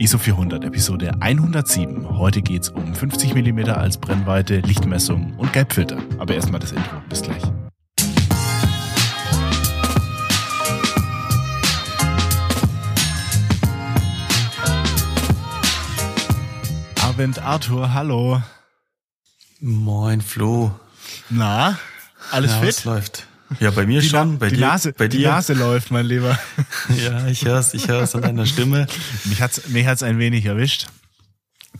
ISO 400 Episode 107. Heute geht's um 50 mm als Brennweite, Lichtmessung und Gelbfilter. Aber erstmal das Intro. Bis gleich. Abend Arthur, hallo. Moin Flo. Na, alles ja, fit? Was läuft? Ja, bei mir die schon, bei die dir. Nase, bei die dir. Nase läuft, mein Lieber. Ja, ich hör's, ich hör's an deiner Stimme. Mich hat's, mich hat's ein wenig erwischt.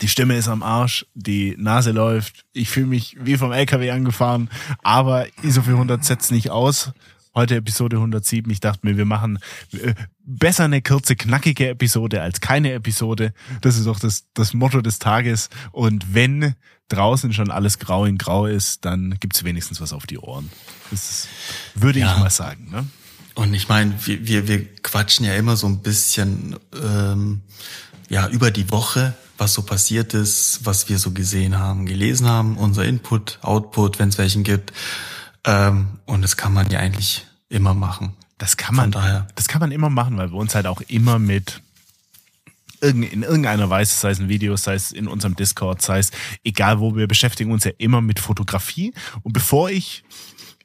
Die Stimme ist am Arsch, die Nase läuft. Ich fühle mich wie vom LKW angefahren, aber ISO 400 setzt nicht aus. Heute Episode 107. Ich dachte mir, wir machen äh, besser eine kurze, knackige Episode als keine Episode. Das ist auch das, das Motto des Tages. Und wenn draußen schon alles grau in grau ist, dann gibt's wenigstens was auf die Ohren. Das würde Ja. ich mal sagen. Ne? Und ich meine, wir, wir, wir quatschen ja immer so ein bisschen ähm, ja über die Woche, was so passiert ist, was wir so gesehen haben, gelesen haben, unser Input, Output, wenn es welchen gibt. Ähm, und das kann man ja eigentlich immer machen. Das kann man, daher. das kann man immer machen, weil wir uns halt auch immer mit in irgendeiner Weise, sei es in Videos, sei es in unserem Discord, sei es egal wo, wir beschäftigen uns ja immer mit Fotografie. Und bevor ich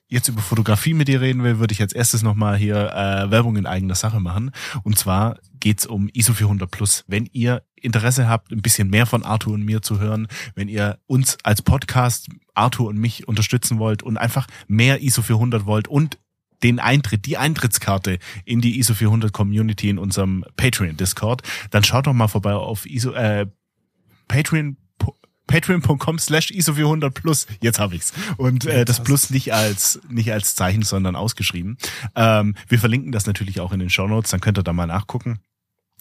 jetzt über Fotografie mit dir reden will, würde ich als erstes nochmal hier äh, Werbung in eigener Sache machen. Und zwar geht's um ISO 400 Plus. Wenn ihr Interesse habt, ein bisschen mehr von Arthur und mir zu hören, wenn ihr uns als Podcast, Arthur und mich unterstützen wollt und einfach mehr ISO 400 wollt und den Eintritt, die Eintrittskarte in die ISO 400 Community in unserem Patreon Discord, dann schaut doch mal vorbei auf ISO, äh, Patreon patreon.com slash ISO 400 plus, jetzt habe ich's. Und äh, das Plus nicht als nicht als Zeichen, sondern ausgeschrieben. Ähm, wir verlinken das natürlich auch in den Show Notes, dann könnt ihr da mal nachgucken.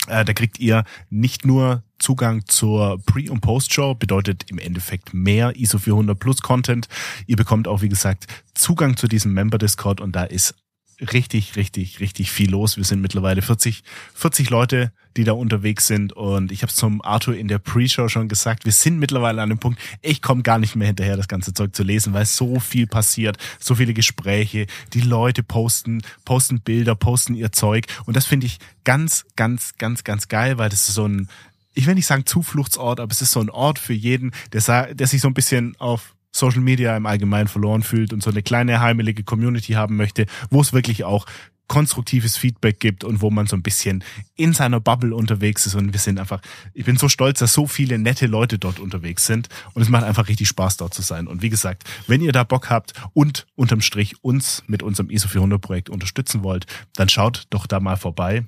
Äh, da kriegt ihr nicht nur Zugang zur Pre- und Post-Show, bedeutet im Endeffekt mehr ISO 400 Plus Content. Ihr bekommt auch, wie gesagt, Zugang zu diesem Member-Discord und da ist richtig, richtig, richtig viel los. Wir sind mittlerweile 40, 40 Leute, die da unterwegs sind. Und ich habe es zum Arthur in der Pre-Show schon gesagt, wir sind mittlerweile an dem Punkt, ich komme gar nicht mehr hinterher, das ganze Zeug zu lesen, weil so viel passiert, so viele Gespräche, die Leute posten, posten Bilder, posten ihr Zeug. Und das finde ich ganz, ganz, ganz, ganz geil, weil das ist so ein, ich will nicht sagen Zufluchtsort, aber es ist so ein Ort für jeden, der, der sich so ein bisschen auf Social Media im Allgemeinen verloren fühlt und so eine kleine heimelige Community haben möchte, wo es wirklich auch konstruktives Feedback gibt und wo man so ein bisschen in seiner Bubble unterwegs ist. Und wir sind einfach, ich bin so stolz, dass so viele nette Leute dort unterwegs sind. Und es macht einfach richtig Spaß dort zu sein. Und wie gesagt, wenn ihr da Bock habt und unterm Strich uns mit unserem ISO 400 Projekt unterstützen wollt, dann schaut doch da mal vorbei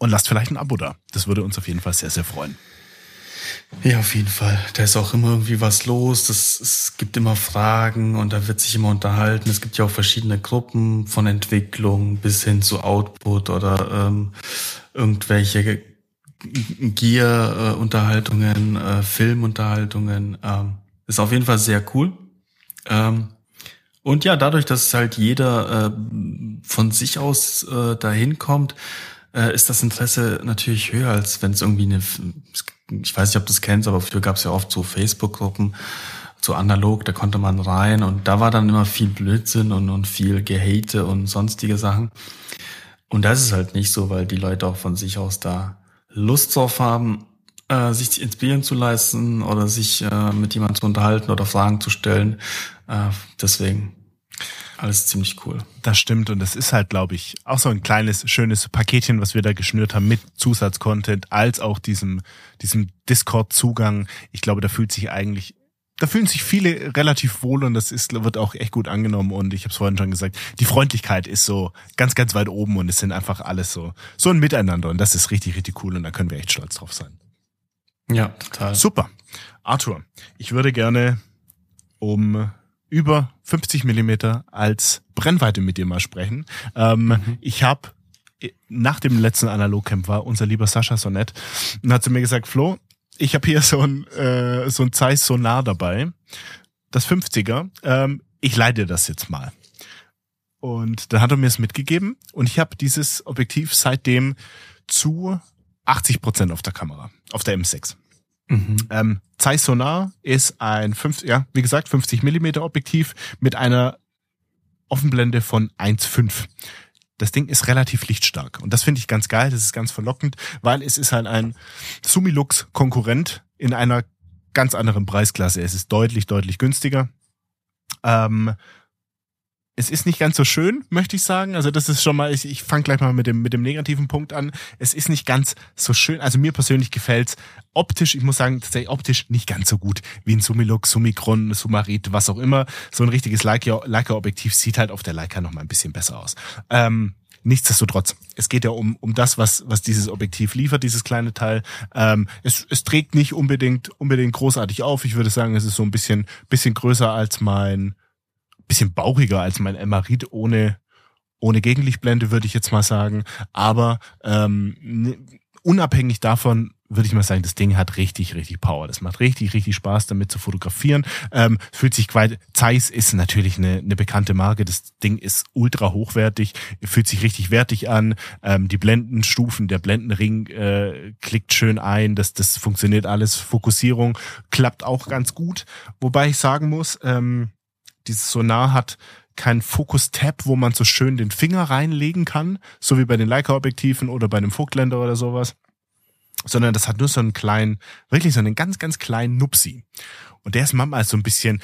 und lasst vielleicht ein Abo da. Das würde uns auf jeden Fall sehr, sehr freuen. Ja, auf jeden Fall. Da ist auch immer irgendwie was los. Das, es gibt immer Fragen und da wird sich immer unterhalten. Es gibt ja auch verschiedene Gruppen von Entwicklung bis hin zu Output oder ähm, irgendwelche Gear-Unterhaltungen, äh, Filmunterhaltungen. Ähm, ist auf jeden Fall sehr cool. Ähm, und ja, dadurch, dass halt jeder äh, von sich aus äh, dahin kommt, äh, ist das Interesse natürlich höher, als wenn es irgendwie eine, ich weiß nicht, ob du das kennst, aber früher gab es ja oft so Facebook-Gruppen, so analog, da konnte man rein und da war dann immer viel Blödsinn und, und viel Gehate und sonstige Sachen. Und das ist halt nicht so, weil die Leute auch von sich aus da Lust drauf haben, äh, sich inspirieren zu leisten oder sich äh, mit jemandem zu unterhalten oder Fragen zu stellen. Äh, deswegen alles ziemlich cool. Das stimmt und das ist halt, glaube ich, auch so ein kleines, schönes Paketchen, was wir da geschnürt haben mit Zusatzcontent, als auch diesem, diesem Discord-Zugang. Ich glaube, da fühlt sich eigentlich, da fühlen sich viele relativ wohl und das ist, wird auch echt gut angenommen und ich habe es vorhin schon gesagt, die Freundlichkeit ist so ganz, ganz weit oben und es sind einfach alles so, so ein Miteinander und das ist richtig, richtig cool und da können wir echt stolz drauf sein. Ja, total. Super. Arthur, ich würde gerne um über 50 Millimeter als Brennweite mit dir mal sprechen. Ähm, Ich habe nach dem letzten Analogcamp war unser lieber Sascha so nett und hat zu mir gesagt, Flo, ich habe hier so ein äh, so ein Zeiss Sonar dabei, das 50er. Ähm, ich leide das jetzt mal. Und dann hat er mir es mitgegeben und ich habe dieses Objektiv seitdem zu 80 Prozent auf der Kamera, auf der M6. Mhm. Ähm, Zeiss Sonar ist ein 5, ja, wie gesagt, 50 Millimeter Objektiv mit einer Offenblende von 1,5. das Ding ist relativ lichtstark. Und das finde ich ganz geil, das ist ganz verlockend, weil es ist halt ein Sumilux-Konkurrent in einer ganz anderen Preisklasse. Es ist deutlich, deutlich günstiger. Ähm, es ist nicht ganz so schön, möchte ich sagen. Also das ist schon mal, ich, ich fange gleich mal mit dem, mit dem negativen Punkt an. Es ist nicht ganz so schön. Also mir persönlich gefällt's optisch, ich muss sagen, tatsächlich optisch nicht ganz so gut wie ein Sumilux, Summicron, Sumarit, was auch immer. So ein richtiges Leica-Objektiv sieht halt auf der Leica noch mal ein bisschen besser aus. Ähm, Nichtsdestotrotz, es geht ja um, um das, was, was dieses Objektiv liefert, dieses kleine Teil. Ähm, es, es trägt nicht unbedingt, unbedingt großartig auf. Ich würde sagen, es ist so ein bisschen, bisschen größer als mein, bisschen bauchiger als mein Emmerit ohne, ohne Gegenlichtblende, würde ich jetzt mal sagen. Aber ähm, unabhängig davon würde ich mal sagen, das Ding hat richtig, richtig Power. Das macht richtig, richtig Spaß, damit zu fotografieren. Ähm, fühlt sich quasi, Zeiss ist natürlich eine, eine bekannte Marke. Das Ding ist ultra hochwertig, fühlt sich richtig wertig an. Ähm, die Blendenstufen, der Blendenring äh, klickt schön ein. Das, das funktioniert alles. Fokussierung klappt auch ganz gut. Wobei ich sagen muss, ähm, dieses Sonar hat kein Fokus-Tab, wo man so schön den Finger reinlegen kann, so wie bei den Leica-Objektiven oder bei einem Vogtländer oder sowas, sondern das hat nur so einen kleinen, wirklich so einen ganz, ganz kleinen Nupsi. Und der ist manchmal so ein bisschen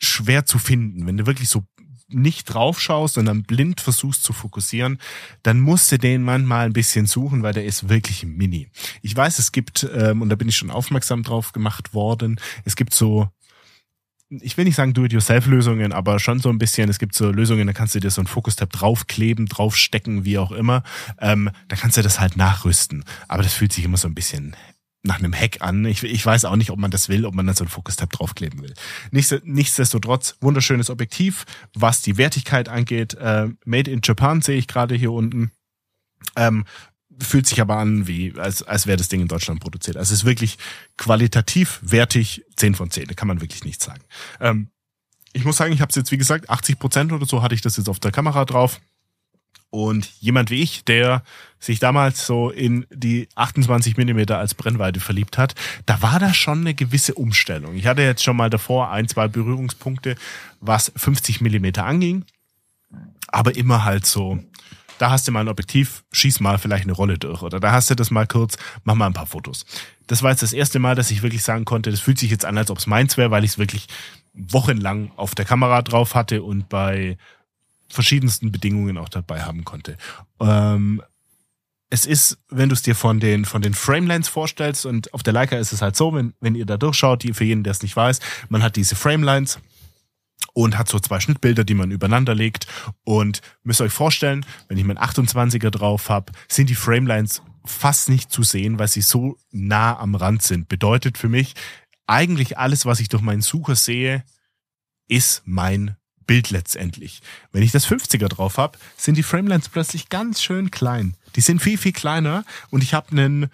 schwer zu finden. Wenn du wirklich so nicht drauf schaust, sondern blind versuchst zu fokussieren, dann musst du den manchmal ein bisschen suchen, weil der ist wirklich mini. Ich weiß, es gibt, ähm, und da bin ich schon aufmerksam drauf gemacht worden, es gibt so ich will nicht sagen Do-it-yourself-Lösungen, aber schon so ein bisschen, es gibt so Lösungen, da kannst du dir so ein Fokus-Tab draufkleben, draufstecken, wie auch immer. Ähm, da kannst du das halt nachrüsten. Aber das fühlt sich immer so ein bisschen nach einem Hack an. Ich, ich weiß auch nicht, ob man das will, ob man dann so ein Fokus-Tab draufkleben will. nichtsdestotrotz, wunderschönes Objektiv, was die Wertigkeit angeht. Äh, Made in Japan sehe ich gerade hier unten. Ähm, fühlt sich aber an, wie als, als wäre das Ding in Deutschland produziert. Also es ist wirklich qualitativ wertig, 10 von 10, da kann man wirklich nichts sagen. Ähm, ich muss sagen, ich habe es jetzt, wie gesagt, 80 Prozent oder so hatte ich das jetzt auf der Kamera drauf. Und jemand wie ich, der sich damals so in die 28 Millimeter als Brennweite verliebt hat, da war da schon eine gewisse Umstellung. Ich hatte jetzt schon mal davor ein, zwei Berührungspunkte, was 50 Millimeter anging, aber immer halt so da hast du mal ein Objektiv, schieß mal vielleicht eine Rolle durch oder da hast du das mal kurz, mach mal ein paar Fotos. Das war jetzt das erste Mal, dass ich wirklich sagen konnte, das fühlt sich jetzt an, als ob es meins wäre, weil ich es wirklich wochenlang auf der Kamera drauf hatte und bei verschiedensten Bedingungen auch dabei haben konnte. Ähm, es ist, wenn du es dir von den, von den Framelines vorstellst und auf der Leica ist es halt so, wenn, wenn ihr da durchschaut, die, für jeden, der es nicht weiß, man hat diese Framelines, und hat so zwei Schnittbilder, die man übereinander legt. Und müsst euch vorstellen, wenn ich meinen 28er drauf habe, sind die Framelines fast nicht zu sehen, weil sie so nah am Rand sind. Bedeutet für mich, eigentlich alles, was ich durch meinen Sucher sehe, ist mein Bild letztendlich. Wenn ich das 50er drauf habe, sind die Framelines plötzlich ganz schön klein. Die sind viel, viel kleiner und ich habe einen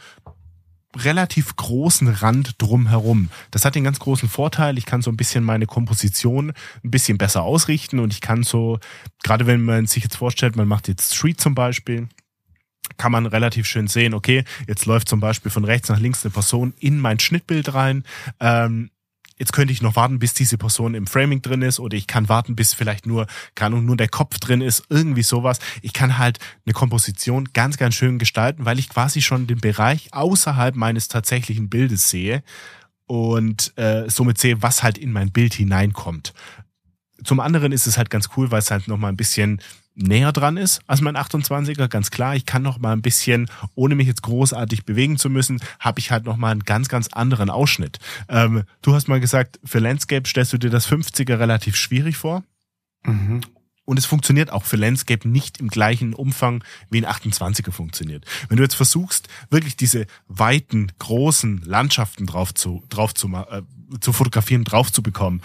relativ großen Rand drumherum. Das hat den ganz großen Vorteil, ich kann so ein bisschen meine Komposition ein bisschen besser ausrichten und ich kann so, gerade wenn man sich jetzt vorstellt, man macht jetzt Street zum Beispiel, kann man relativ schön sehen, okay, jetzt läuft zum Beispiel von rechts nach links eine Person in mein Schnittbild rein. Ähm, jetzt könnte ich noch warten, bis diese Person im Framing drin ist oder ich kann warten, bis vielleicht nur, kann nur der Kopf drin ist, irgendwie sowas. Ich kann halt eine Komposition ganz, ganz schön gestalten, weil ich quasi schon den Bereich außerhalb meines tatsächlichen Bildes sehe und äh, somit sehe, was halt in mein Bild hineinkommt. Zum anderen ist es halt ganz cool, weil es halt nochmal ein bisschen näher dran ist als mein 28er, ganz klar. Ich kann noch mal ein bisschen, ohne mich jetzt großartig bewegen zu müssen, habe ich halt noch mal einen ganz, ganz anderen Ausschnitt. Ähm, du hast mal gesagt, für Landscape stellst du dir das 50er relativ schwierig vor. Mhm. Und es funktioniert auch für Landscape nicht im gleichen Umfang wie ein 28er funktioniert. Wenn du jetzt versuchst, wirklich diese weiten, großen Landschaften drauf zu, drauf zu, äh, zu fotografieren, drauf zu bekommen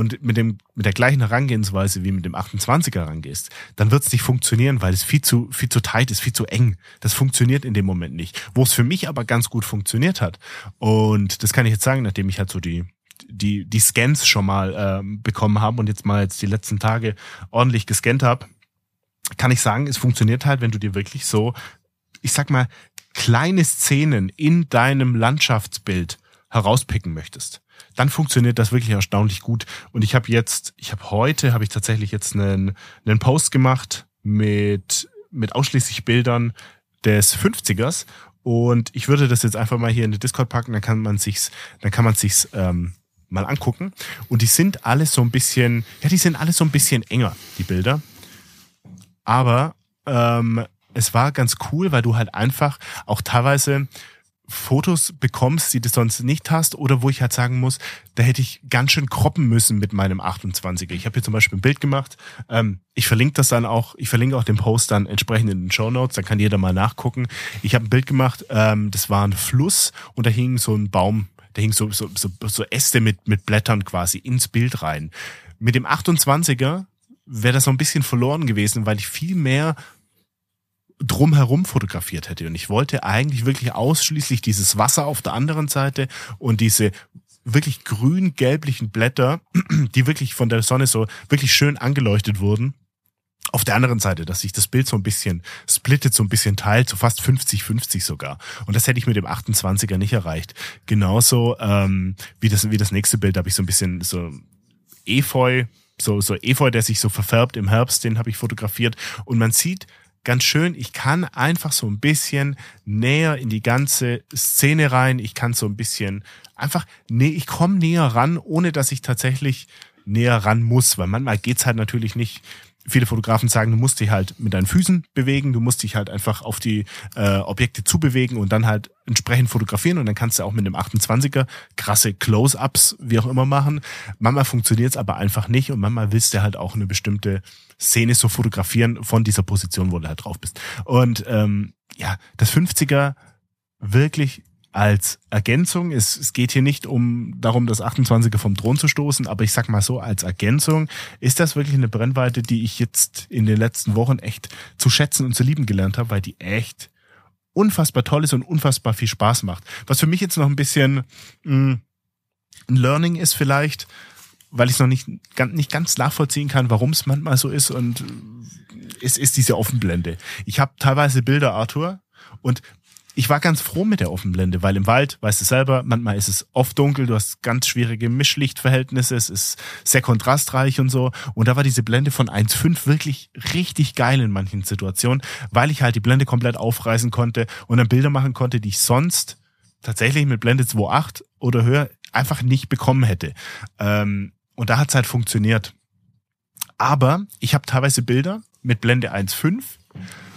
und mit dem mit der gleichen Herangehensweise wie mit dem 28er rangehst, dann wird es nicht funktionieren, weil es viel zu viel zu tight ist, viel zu eng. Das funktioniert in dem Moment nicht. Wo es für mich aber ganz gut funktioniert hat und das kann ich jetzt sagen, nachdem ich halt so die die die Scans schon mal ähm, bekommen habe und jetzt mal jetzt die letzten Tage ordentlich gescannt habe, kann ich sagen, es funktioniert halt, wenn du dir wirklich so, ich sag mal, kleine Szenen in deinem Landschaftsbild herauspicken möchtest dann funktioniert das wirklich erstaunlich gut. Und ich habe jetzt, ich habe heute, habe ich tatsächlich jetzt einen, einen Post gemacht mit mit ausschließlich Bildern des 50ers. Und ich würde das jetzt einfach mal hier in den Discord packen, dann kann man sich's, dann kann man sich's ähm, mal angucken. Und die sind alles so ein bisschen, ja, die sind alles so ein bisschen enger, die Bilder. Aber ähm, es war ganz cool, weil du halt einfach auch teilweise Fotos bekommst, die du sonst nicht hast, oder wo ich halt sagen muss, da hätte ich ganz schön kroppen müssen mit meinem 28er. Ich habe hier zum Beispiel ein Bild gemacht. Ähm, ich verlinke das dann auch, ich verlinke auch den Post dann entsprechend in den Show Notes, dann kann jeder mal nachgucken. Ich habe ein Bild gemacht, ähm, das war ein Fluss und da hing so ein Baum, da hing so, so, so, so Äste mit, mit Blättern quasi ins Bild rein. Mit dem 28er wäre das so ein bisschen verloren gewesen, weil ich viel mehr drumherum fotografiert hätte. Und ich wollte eigentlich wirklich ausschließlich dieses Wasser auf der anderen Seite und diese wirklich grün-gelblichen Blätter, die wirklich von der Sonne so wirklich schön angeleuchtet wurden. Auf der anderen Seite, dass sich das Bild so ein bisschen splittet, so ein bisschen teilt, so fast 50-50 sogar. Und das hätte ich mit dem 28er nicht erreicht. Genauso ähm, wie, das, wie das nächste Bild habe ich so ein bisschen so Efeu, so, so Efeu, der sich so verfärbt im Herbst, den habe ich fotografiert. Und man sieht ganz schön, ich kann einfach so ein bisschen näher in die ganze Szene rein. Ich kann so ein bisschen einfach, nee, ich komme näher ran, ohne dass ich tatsächlich näher ran muss, weil manchmal geht's halt natürlich nicht viele Fotografen sagen, du musst dich halt mit deinen Füßen bewegen, du musst dich halt einfach auf die äh, Objekte zubewegen und dann halt entsprechend fotografieren und dann kannst du auch mit dem 28er krasse Close-ups, wie auch immer machen. Manchmal funktioniert es aber einfach nicht und manchmal willst du halt auch eine bestimmte Szene so fotografieren von dieser Position, wo du halt drauf bist. Und ähm, ja, das 50er wirklich als Ergänzung. Es, es geht hier nicht um darum, das 28er vom Thron zu stoßen, aber ich sag mal so, als Ergänzung ist das wirklich eine Brennweite, die ich jetzt in den letzten Wochen echt zu schätzen und zu lieben gelernt habe, weil die echt unfassbar toll ist und unfassbar viel Spaß macht. Was für mich jetzt noch ein bisschen mh, mm, ein Learning ist vielleicht, weil ich es noch nicht, nicht ganz nachvollziehen kann, warum es manchmal so ist und es ist diese Offenblende. Ich habe teilweise Bilder, Arthur, und ich war ganz froh mit der Offenblende, weil im Wald, weißt du selber, manchmal ist es oft dunkel, du hast ganz schwierige Mischlichtverhältnisse, es ist sehr kontrastreich und so. Und da war diese Blende von 1.5 wirklich richtig geil in manchen Situationen, weil ich halt die Blende komplett aufreißen konnte und dann Bilder machen konnte, die ich sonst tatsächlich mit Blende 2.8 oder höher einfach nicht bekommen hätte. Ähm, und da hat's halt funktioniert. Aber ich habe teilweise Bilder mit Blende 1.5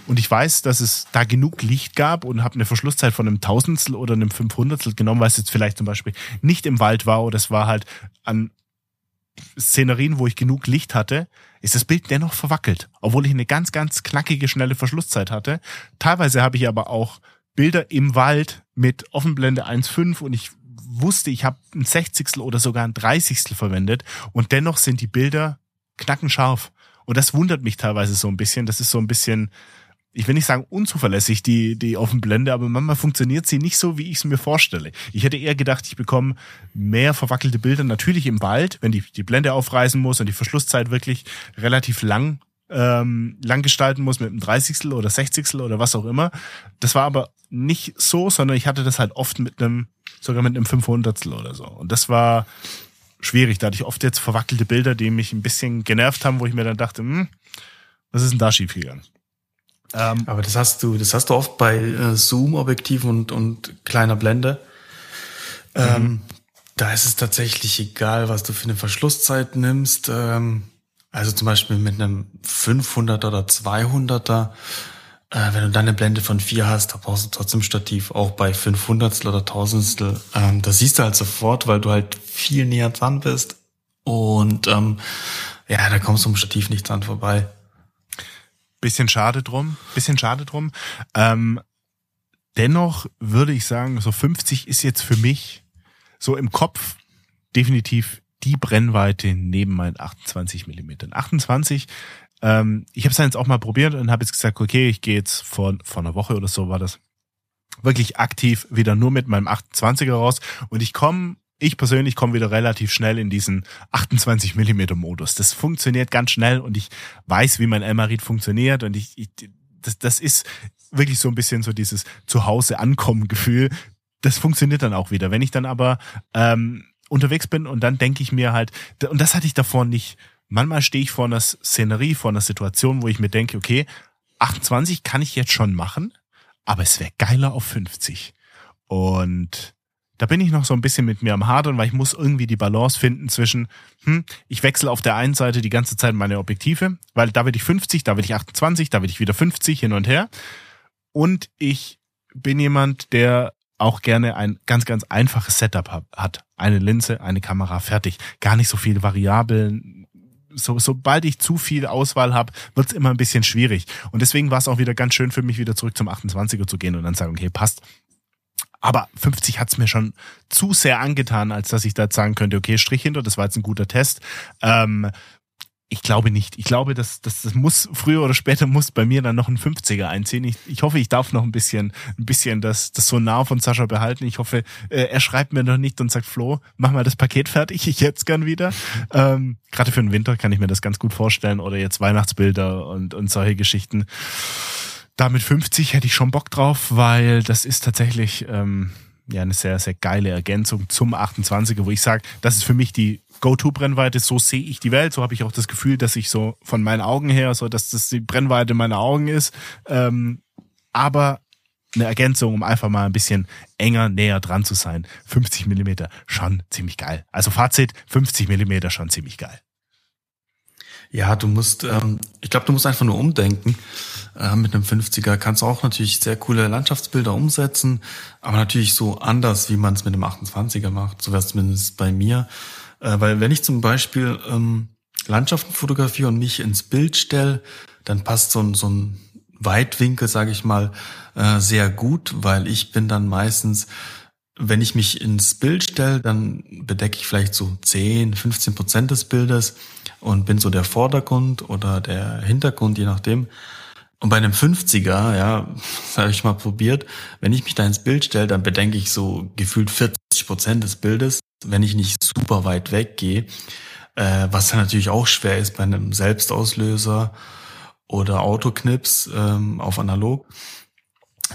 und ich weiß, dass es da genug Licht gab und habe eine Verschlusszeit von einem Tausendstel oder einem Fünfhundertstel genommen, weil es jetzt vielleicht zum Beispiel nicht im Wald war oder es war halt an Szenerien, wo ich genug Licht hatte, ist das Bild dennoch verwackelt, obwohl ich eine ganz, ganz knackige, schnelle Verschlusszeit hatte. Teilweise habe ich aber auch Bilder im Wald mit Offenblende 1.5 und ich wusste, ich habe ein Sechzigstel oder sogar ein Dreißigstel verwendet und dennoch sind die Bilder knackenscharf. Und das wundert mich teilweise so ein bisschen. Das ist so ein bisschen, ich will nicht sagen unzuverlässig, die, die Offenblende, aber manchmal funktioniert sie nicht so, wie ich es mir vorstelle. Ich hätte eher gedacht, ich bekomme mehr verwackelte Bilder, natürlich im Wald, wenn die, die Blende aufreißen muss und die Verschlusszeit wirklich relativ lang ähm, lang gestalten muss mit einem Dreißigstel oder Sechzigstel oder was auch immer. Das war aber nicht so, sondern ich hatte das halt oft mit einem, sogar mit einem Fünfhundertstel oder so. Und das war schwierig. Da hatte ich oft jetzt verwackelte Bilder, die mich ein bisschen genervt haben, wo ich mir dann dachte, hm, was ist denn da schiefgegangen? Ähm, Aber das hast du, das hast du oft bei äh, Zoom-Objektiven und, und kleiner Blende. Ähm, mhm. Da ist es tatsächlich egal, was du für eine Verschlusszeit nimmst. Ähm, also zum Beispiel mit einem 500er oder 200er. Äh, wenn du dann eine Blende von 4 hast, da brauchst du trotzdem Stativ, auch bei 500 oder 1000 ähm, Das siehst du halt sofort, weil du halt viel näher dran bist. Und ähm, ja, da kommst du um Stativ nicht dran vorbei. Bisschen schade drum, bisschen schade drum. Ähm, dennoch würde ich sagen, so 50 ist jetzt für mich so im Kopf definitiv die Brennweite neben meinen 28 Millimetern. 28, ähm, ich habe es jetzt auch mal probiert und habe jetzt gesagt, okay, ich gehe jetzt vor, vor einer Woche oder so war das wirklich aktiv wieder nur mit meinem 28er raus und ich komme ich persönlich komme wieder relativ schnell in diesen 28 Millimeter Modus. Das funktioniert ganz schnell und ich weiß, wie mein Elmarit funktioniert und ich, ich das, das ist wirklich so ein bisschen so dieses Zuhause ankommen Gefühl. Das funktioniert dann auch wieder. Wenn ich dann aber ähm, unterwegs bin und dann denke ich mir halt, und das hatte ich davor nicht. Manchmal stehe ich vor einer Szenerie, vor einer Situation, wo ich mir denke, okay, 28 kann ich jetzt schon machen, aber es wäre geiler auf 50. Und da bin ich noch so ein bisschen mit mir am Hadern, weil ich muss irgendwie die Balance finden zwischen, hm, ich wechsle auf der einen Seite die ganze Zeit meine Objektive, weil da will ich 50, da will ich 28, da will ich wieder 50 hin und her. Und ich bin jemand, der auch gerne ein ganz, ganz einfaches Setup hat. Eine Linse, eine Kamera, fertig. Gar nicht so viele Variablen. So, sobald ich zu viel Auswahl habe, wird's immer ein bisschen schwierig. Und deswegen war es auch wieder ganz schön für mich, wieder zurück zum 28er zu gehen und dann sagen, okay, passt. Aber 50 hat's mir schon zu sehr angetan, als dass ich da sagen könnte, okay, Strich hinter, das war jetzt ein guter Test. Ähm, ich glaube nicht. Ich glaube, dass das, das muss früher oder später muss bei mir dann noch ein 50er einziehen. Ich, ich hoffe, ich darf noch ein bisschen, ein bisschen das, das Sonar von Sascha behalten. Ich hoffe, äh, er schreibt mir noch nicht und sagt, Flo, mach mal das Paket fertig, ich jetzt gern wieder. Ähm, Gerade für den Winter kann ich mir das ganz gut vorstellen oder jetzt Weihnachtsbilder und, und solche Geschichten. Damit 50 hätte ich schon Bock drauf, weil das ist tatsächlich ähm, ja eine sehr, sehr geile Ergänzung zum 28er, wo ich sage, das ist für mich die Go-To-Brennweite, so sehe ich die Welt, so habe ich auch das Gefühl, dass ich so von meinen Augen her, so dass das die Brennweite meiner Augen ist. Ähm, aber eine Ergänzung, um einfach mal ein bisschen enger, näher dran zu sein. 50 Millimeter, schon ziemlich geil. Also Fazit, 50 Millimeter schon ziemlich geil. Ja, du musst, ähm, ich glaube, du musst einfach nur umdenken. Äh, mit einem 50er kannst du auch natürlich sehr coole Landschaftsbilder umsetzen, aber natürlich so anders, wie man es mit einem 28er macht. So wäre es zumindest bei mir. Äh, weil wenn ich zum Beispiel ähm, Landschaften fotografiere und mich ins Bild stelle, dann passt so ein, so ein Weitwinkel, sage ich mal, äh, sehr gut, weil ich bin dann meistens, wenn ich mich ins Bild stelle, dann bedecke ich vielleicht so 10, 15 Prozent des Bildes und bin so der Vordergrund oder der Hintergrund, je nachdem. Und bei einem 50er, ja, habe ich mal probiert, wenn ich mich da ins Bild stelle, dann bedenke ich so gefühlt 40 Prozent des Bildes wenn ich nicht super weit weggehe, äh, was dann natürlich auch schwer ist bei einem Selbstauslöser oder Autoknips ähm, auf analog,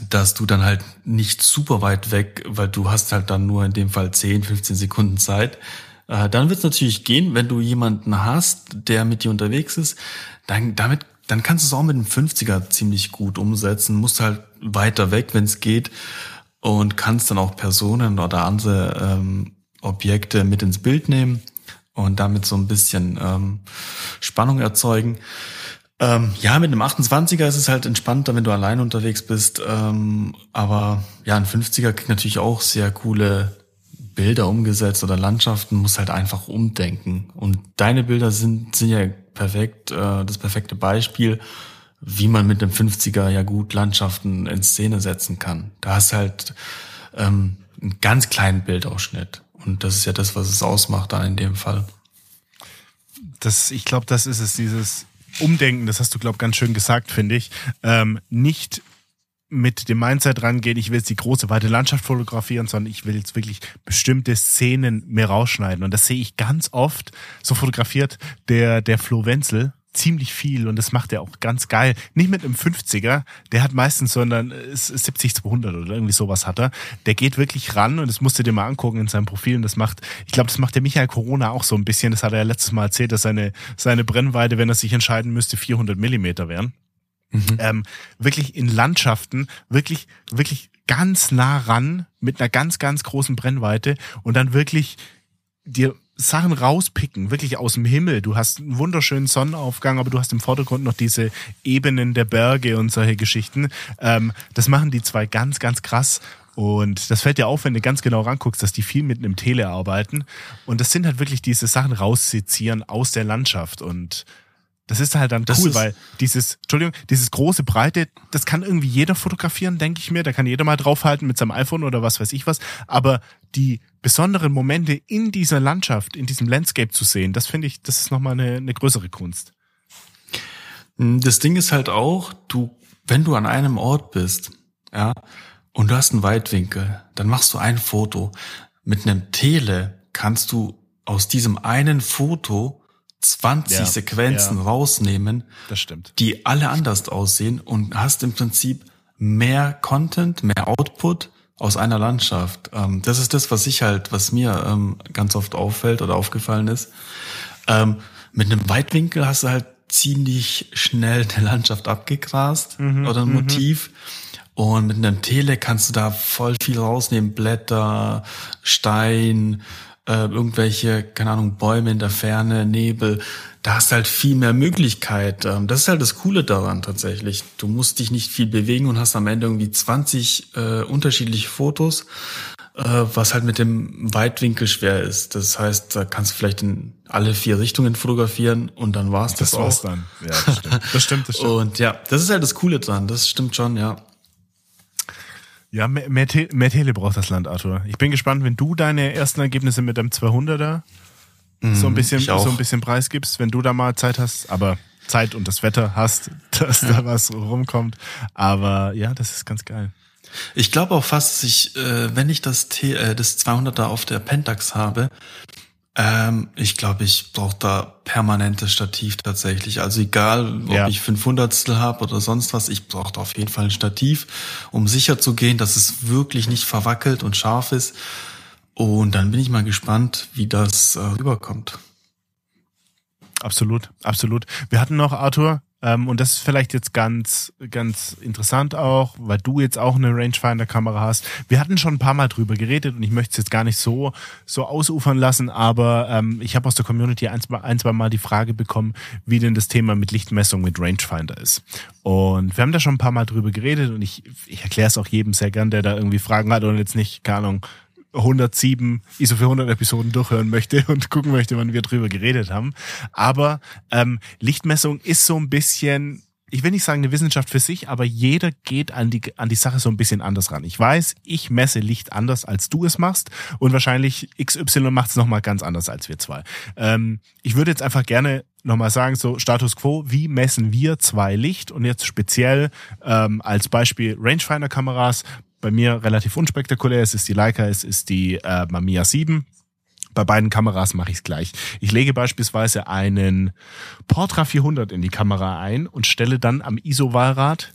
dass du dann halt nicht super weit weg, weil du hast halt dann nur in dem Fall 10, 15 Sekunden Zeit. Äh, dann wird es natürlich gehen, wenn du jemanden hast, der mit dir unterwegs ist, dann damit dann kannst du es auch mit einem 50er ziemlich gut umsetzen, musst halt weiter weg, wenn es geht und kannst dann auch Personen oder andere ähm, Objekte mit ins Bild nehmen und damit so ein bisschen ähm, Spannung erzeugen. Ähm, ja, mit einem 28er ist es halt entspannter, wenn du allein unterwegs bist. Ähm, aber ja, ein 50er kriegt natürlich auch sehr coole Bilder umgesetzt oder Landschaften, muss halt einfach umdenken. Und deine Bilder sind, sind ja perfekt, äh, das perfekte Beispiel, wie man mit einem 50er ja gut Landschaften in Szene setzen kann. Da hast halt ähm, einen ganz kleinen Bildausschnitt. Und das ist ja das, was es ausmacht da in dem Fall. Das, ich glaube, das ist es, dieses Umdenken, das hast du, glaube ganz schön gesagt, finde ich. Ähm, nicht mit dem Mindset rangehen, ich will jetzt die große weite Landschaft fotografieren, sondern ich will jetzt wirklich bestimmte Szenen mir rausschneiden. Und das sehe ich ganz oft so fotografiert der, der Flo Wenzel, ziemlich viel und das macht er auch ganz geil. Nicht mit einem 50er, der hat meistens, sondern 70 200 oder irgendwie sowas hat er. Der geht wirklich ran und das musst du dir mal angucken in seinem Profil und das macht, ich glaube, das macht der Michael Corona auch so ein bisschen. Das hat er ja letztes Mal erzählt, dass seine, seine Brennweite, wenn er sich entscheiden müsste, 400 Millimeter wären. Mhm. Ähm, wirklich in Landschaften, wirklich, wirklich ganz nah ran mit einer ganz, ganz großen Brennweite und dann wirklich dir Sachen rauspicken, wirklich aus dem Himmel. Du hast einen wunderschönen Sonnenaufgang, aber du hast im Vordergrund noch diese Ebenen der Berge und solche Geschichten. Ähm, das machen die zwei ganz, ganz krass. Und das fällt dir auf, wenn du ganz genau ranguckst, dass die viel mit einem Tele arbeiten. Und das sind halt wirklich diese Sachen raussezieren aus der Landschaft. Und das ist halt dann das cool, weil dieses, Entschuldigung, dieses große Breite, das kann irgendwie jeder fotografieren, denke ich mir. Da kann jeder mal draufhalten mit seinem iPhone oder was weiß ich was. Aber die besonderen Momente in dieser Landschaft, in diesem Landscape zu sehen, das finde ich, das ist nochmal eine, eine größere Kunst. Das Ding ist halt auch, du, wenn du an einem Ort bist, ja, und du hast einen Weitwinkel, dann machst du ein Foto. Mit einem Tele kannst du aus diesem einen Foto 20 ja, Sequenzen ja. rausnehmen, das stimmt. die alle anders aussehen und hast im Prinzip mehr Content, mehr Output aus einer Landschaft. Ähm, das ist das, was ich halt, was mir ähm, ganz oft auffällt oder aufgefallen ist. Ähm, mit einem Weitwinkel hast du halt ziemlich schnell eine Landschaft abgegrast mhm, oder ein mhm. Motiv. Und mit einem Tele kannst du da voll viel rausnehmen. Blätter, Stein, äh, irgendwelche, keine Ahnung, Bäume in der Ferne, Nebel. Da hast du halt viel mehr Möglichkeit. Ähm, das ist halt das Coole daran tatsächlich. Du musst dich nicht viel bewegen und hast am Ende irgendwie 20 äh, unterschiedliche Fotos, äh, was halt mit dem Weitwinkel schwer ist. Das heißt, da kannst du vielleicht in alle vier Richtungen fotografieren und dann war's das, das war's auch. dann. Ja, das stimmt. das stimmt. Das stimmt. Und ja, das ist halt das Coole dran. Das stimmt schon, ja. Ja, mehr, mehr, Te mehr Tele braucht das Land, Arthur. Ich bin gespannt, wenn du deine ersten Ergebnisse mit deinem 200er mm, so ein bisschen so ein bisschen preisgibst, wenn du da mal Zeit hast, aber Zeit und das Wetter hast, dass ja. da was rumkommt. Aber ja, das ist ganz geil. Ich glaube auch fast, dass ich, äh, wenn ich das, T äh, das 200er auf der Pentax habe, ähm, ich glaube, ich brauche da permanentes Stativ tatsächlich. Also egal, ob ja. ich 500 habe oder sonst was, ich brauche da auf jeden Fall ein Stativ, um sicher zu gehen, dass es wirklich nicht verwackelt und scharf ist. Und dann bin ich mal gespannt, wie das äh, rüberkommt. Absolut, absolut. Wir hatten noch, Arthur, ähm, und das ist vielleicht jetzt ganz, ganz interessant auch, weil du jetzt auch eine Rangefinder-Kamera hast. Wir hatten schon ein paar Mal drüber geredet und ich möchte es jetzt gar nicht so, so ausufern lassen, aber ähm, ich habe aus der Community ein zwei, ein, zwei Mal die Frage bekommen, wie denn das Thema mit Lichtmessung mit Rangefinder ist. Und wir haben da schon ein paar Mal drüber geredet und ich, ich erkläre es auch jedem sehr gern, der da irgendwie Fragen hat und jetzt nicht, keine Ahnung, 107 ISO 400 Episoden durchhören möchte und gucken möchte, wann wir drüber geredet haben. Aber ähm, Lichtmessung ist so ein bisschen ich will nicht sagen eine Wissenschaft für sich, aber jeder geht an die, an die Sache so ein bisschen anders ran. Ich weiß, ich messe Licht anders, als du es machst und wahrscheinlich XY macht es nochmal ganz anders als wir zwei. Ähm, ich würde jetzt einfach gerne nochmal sagen, so Status Quo, wie messen wir zwei Licht und jetzt speziell ähm, als Beispiel Rangefinder-Kameras bei mir relativ unspektakulär. Es ist die Leica, es ist die äh, Mamiya 7. Bei beiden Kameras mache ich es gleich. Ich lege beispielsweise einen Portra 400 in die Kamera ein und stelle dann am ISO-Wahlrad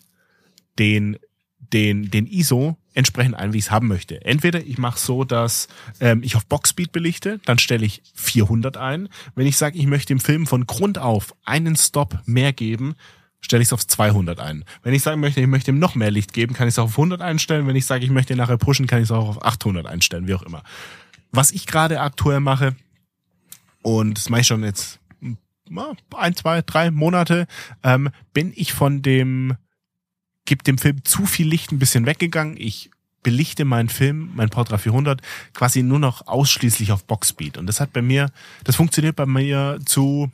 den, den, den ISO entsprechend ein, wie ich es haben möchte. Entweder ich mache so, dass ähm, ich auf Boxspeed belichte, dann stelle ich 400 ein. Wenn ich sage, ich möchte dem Film von Grund auf einen Stop mehr geben, stelle ich es auf 200 ein. Wenn ich sagen möchte, ich möchte ihm noch mehr Licht geben, kann ich es auf 100 einstellen. Wenn ich sage, ich möchte ihn nachher pushen, kann ich es auch auf 800 einstellen, wie auch immer. Was ich gerade aktuell mache, und das mache ich schon jetzt ein, zwei, drei Monate, ähm, bin ich von dem, gibt dem Film zu viel Licht ein bisschen weggegangen. Ich belichte meinen Film, mein Portra 400, quasi nur noch ausschließlich auf Boxspeed. Und das hat bei mir, das funktioniert bei mir zu